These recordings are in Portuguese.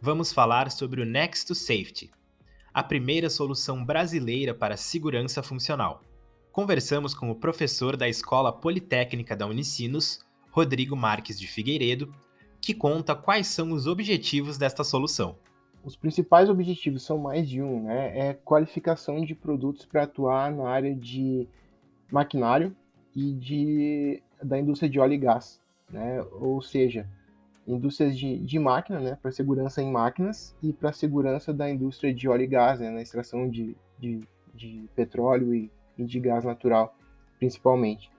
vamos falar sobre o Next to Safety, a primeira solução brasileira para segurança funcional. Conversamos com o professor da Escola Politécnica da Unicinos, Rodrigo Marques de Figueiredo, que conta quais são os objetivos desta solução. Os principais objetivos são mais de um, né? É qualificação de produtos para atuar na área de maquinário e de, da indústria de óleo e gás, né? Ou seja, indústrias de, de máquina, né, para segurança em máquinas e para segurança da indústria de óleo e gás, né, na extração de, de, de petróleo e, e, de gás natural, principalmente.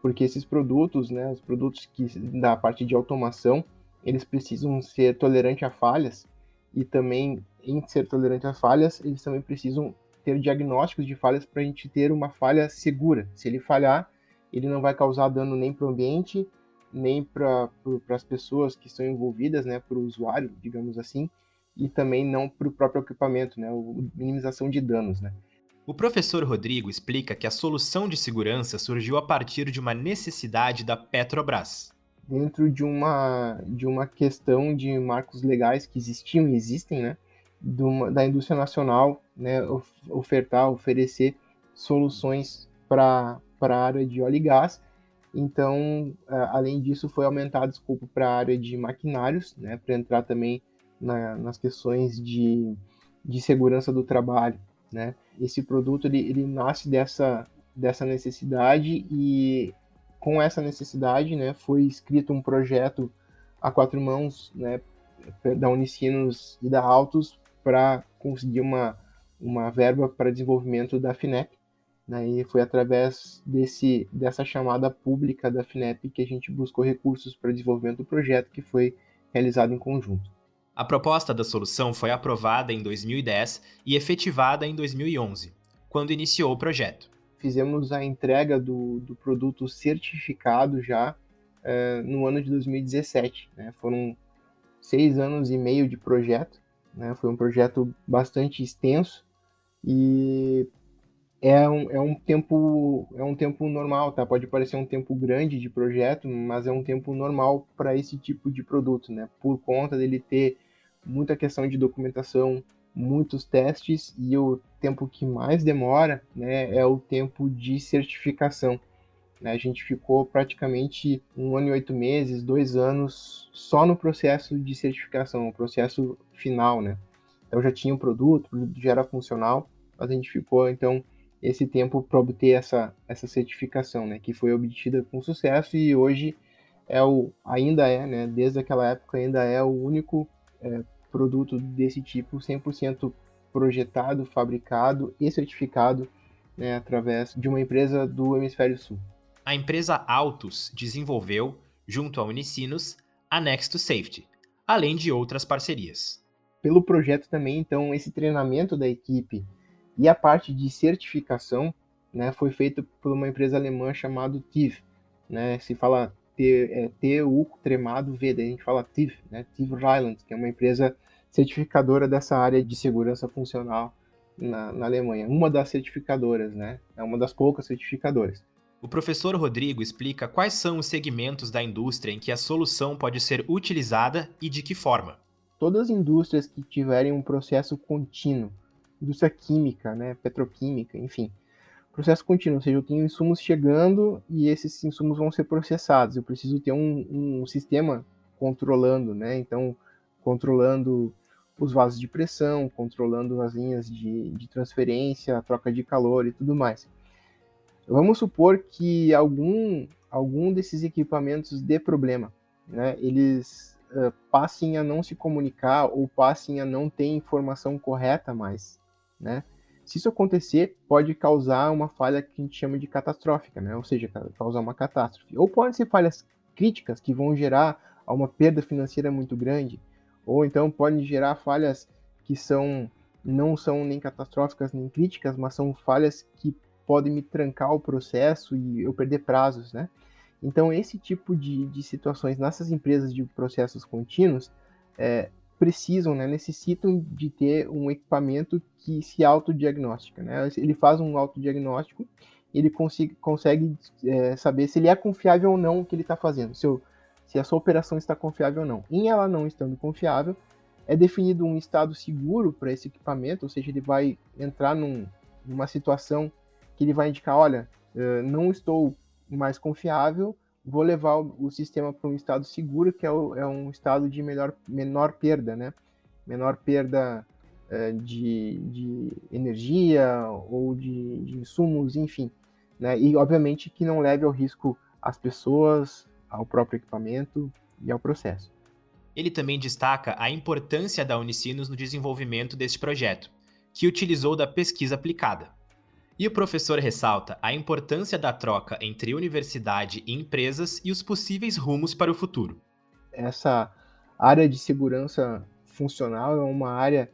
Porque esses produtos, né, os produtos que da parte de automação, eles precisam ser tolerantes a falhas e também, em ser tolerante a falhas, eles também precisam ter diagnósticos de falhas para a gente ter uma falha segura. Se ele falhar, ele não vai causar dano nem para o ambiente, nem para as pessoas que estão envolvidas, né, para o usuário, digamos assim, e também não para o próprio equipamento, né, minimização de danos, né. O professor Rodrigo explica que a solução de segurança surgiu a partir de uma necessidade da Petrobras. Dentro de uma, de uma questão de marcos legais que existiam e existem, né, uma, da indústria nacional, né, ofertar, oferecer soluções para a área de óleo e gás, então, além disso, foi aumentado o escopo para a área de maquinários, né, para entrar também na, nas questões de, de segurança do trabalho. Né. Esse produto ele, ele nasce dessa, dessa necessidade e com essa necessidade né, foi escrito um projeto a quatro mãos né, da Unicinos e da Altos para conseguir uma, uma verba para desenvolvimento da FINEP, né, e foi através desse, dessa chamada pública da FINEP que a gente buscou recursos para o desenvolvimento do projeto, que foi realizado em conjunto. A proposta da solução foi aprovada em 2010 e efetivada em 2011, quando iniciou o projeto. Fizemos a entrega do, do produto certificado já é, no ano de 2017. Né? Foram seis anos e meio de projeto. Né? Foi um projeto bastante extenso e é um, é um tempo é um tempo normal, tá? Pode parecer um tempo grande de projeto, mas é um tempo normal para esse tipo de produto, né? Por conta dele ter muita questão de documentação, muitos testes e o tempo que mais demora, né, é o tempo de certificação. Né? A gente ficou praticamente um ano e oito meses, dois anos só no processo de certificação, o processo final, né? Então já tinha o o produto já era funcional, mas a gente ficou então esse tempo para obter essa, essa certificação, né, que foi obtida com sucesso e hoje é o, ainda é, né, desde aquela época ainda é o único é, produto desse tipo 100% projetado, fabricado e certificado né, através de uma empresa do Hemisfério Sul. A empresa Autos desenvolveu, junto à Unicinos, a Next Safety, além de outras parcerias. Pelo projeto também, então, esse treinamento da equipe e a parte de certificação né, foi feita por uma empresa alemã chamada TIV. Né, se fala T-U é, tremado V, daí a gente fala TIV, né, TIV Rheinland, que é uma empresa certificadora dessa área de segurança funcional na, na, Alemanha. Uma das certificadoras, né? É uma das poucas certificadoras. O professor Rodrigo explica quais são os segmentos da indústria em que a solução pode ser utilizada e de que forma. Todas as indústrias que tiverem um processo contínuo indústria química, né, petroquímica, enfim. Processo contínuo, ou seja, eu tenho insumos chegando e esses insumos vão ser processados. Eu preciso ter um, um sistema controlando, né? Então, controlando os vasos de pressão, controlando as linhas de, de transferência, a troca de calor e tudo mais. Vamos supor que algum, algum desses equipamentos dê problema, né? Eles uh, passem a não se comunicar ou passem a não ter informação correta mais né? Se isso acontecer, pode causar uma falha que a gente chama de catastrófica, né? Ou seja, causar uma catástrofe. Ou podem ser falhas críticas que vão gerar uma perda financeira muito grande, ou então podem gerar falhas que são não são nem catastróficas nem críticas, mas são falhas que podem me trancar o processo e eu perder prazos, né? Então, esse tipo de, de situações nessas empresas de processos contínuos é, precisam, né, necessitam de ter um equipamento que se autodiagnostica. Né? Ele faz um autodiagnóstico ele consegue é, saber se ele é confiável ou não o que ele está fazendo, se, eu, se a sua operação está confiável ou não. Em ela não estando confiável, é definido um estado seguro para esse equipamento, ou seja, ele vai entrar num, numa situação que ele vai indicar, olha, não estou mais confiável, vou levar o, sistema para um estado seguro, que é, o, é, um estado de melhor, menor perda, né? Menor perda é, de, de, energia ou de, de, insumos, enfim. Né? E, obviamente, que não leve ao risco as pessoas, ao próprio equipamento e ao processo. Ele também destaca a importância da Unicinos no desenvolvimento deste projeto, que utilizou da pesquisa aplicada. E o professor ressalta a importância da troca entre universidade e empresas e os possíveis rumos para o futuro. Essa área de segurança funcional é uma área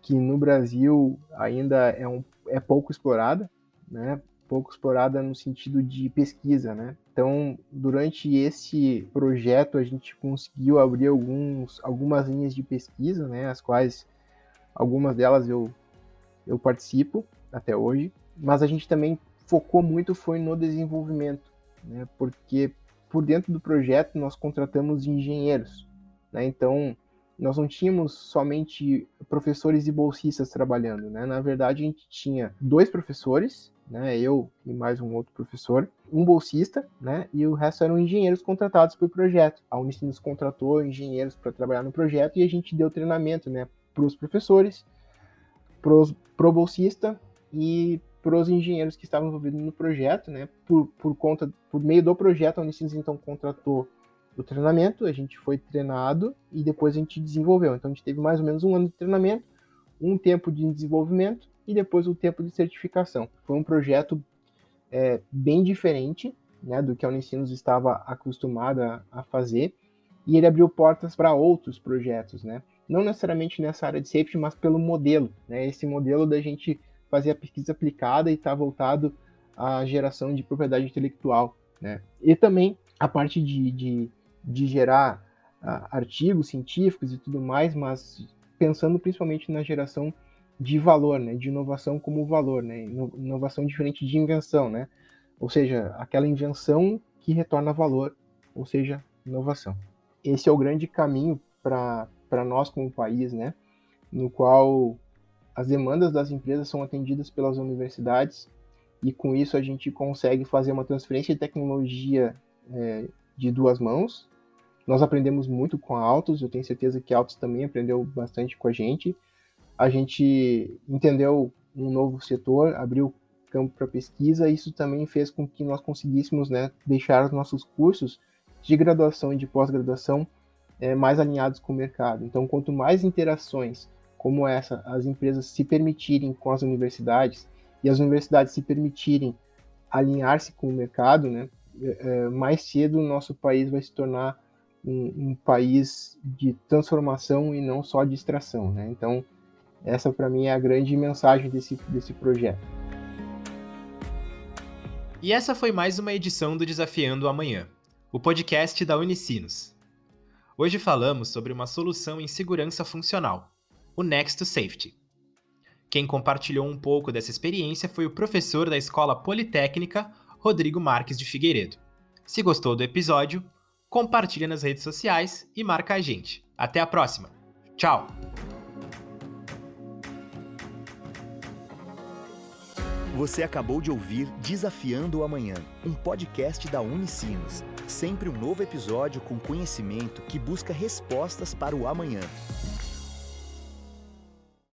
que no Brasil ainda é, um, é pouco explorada, né? pouco explorada no sentido de pesquisa, né? Então, durante esse projeto, a gente conseguiu abrir alguns, algumas linhas de pesquisa, né? As quais, algumas delas eu, eu participo até hoje mas a gente também focou muito foi no desenvolvimento, né? Porque por dentro do projeto nós contratamos engenheiros, né? Então nós não tínhamos somente professores e bolsistas trabalhando, né? Na verdade a gente tinha dois professores, né? Eu e mais um outro professor, um bolsista, né? E o resto eram engenheiros contratados pelo projeto. A Unicinos contratou engenheiros para trabalhar no projeto e a gente deu treinamento, né? Para os professores, para o bolsista e para os engenheiros que estavam envolvidos no projeto, né? Por, por conta, por meio do projeto, a Unicinos então contratou o treinamento, a gente foi treinado e depois a gente desenvolveu. Então a gente teve mais ou menos um ano de treinamento, um tempo de desenvolvimento e depois o tempo de certificação. Foi um projeto é, bem diferente né, do que a Unicinos estava acostumada a fazer e ele abriu portas para outros projetos, né? Não necessariamente nessa área de safety, mas pelo modelo, né? Esse modelo da gente fazer a pesquisa aplicada e está voltado à geração de propriedade intelectual. Né? E também a parte de, de, de gerar uh, artigos científicos e tudo mais, mas pensando principalmente na geração de valor, né? de inovação como valor, né? inovação diferente de invenção, né? ou seja, aquela invenção que retorna valor, ou seja, inovação. Esse é o grande caminho para nós como país, né? no qual as demandas das empresas são atendidas pelas universidades e com isso a gente consegue fazer uma transferência de tecnologia é, de duas mãos. Nós aprendemos muito com a Autos, eu tenho certeza que a Autos também aprendeu bastante com a gente. A gente entendeu um novo setor, abriu campo para pesquisa, e isso também fez com que nós conseguíssemos né, deixar os nossos cursos de graduação e de pós-graduação é, mais alinhados com o mercado. Então, quanto mais interações como essa, as empresas se permitirem com as universidades e as universidades se permitirem alinhar-se com o mercado, né, é, é, mais cedo o nosso país vai se tornar um, um, país de transformação e não só de extração. Né? Então, essa para mim é a grande mensagem desse, desse projeto. E essa foi mais uma edição do Desafiando Amanhã, o podcast da Unicinos. Hoje falamos sobre uma solução em segurança funcional o Next Safety. Quem compartilhou um pouco dessa experiência foi o professor da Escola Politécnica, Rodrigo Marques de Figueiredo. Se gostou do episódio, compartilha nas redes sociais e marca a gente. Até a próxima. Tchau! Você acabou de ouvir Desafiando o Amanhã, um podcast da Unicinos. Sempre um novo episódio com conhecimento que busca respostas para o amanhã.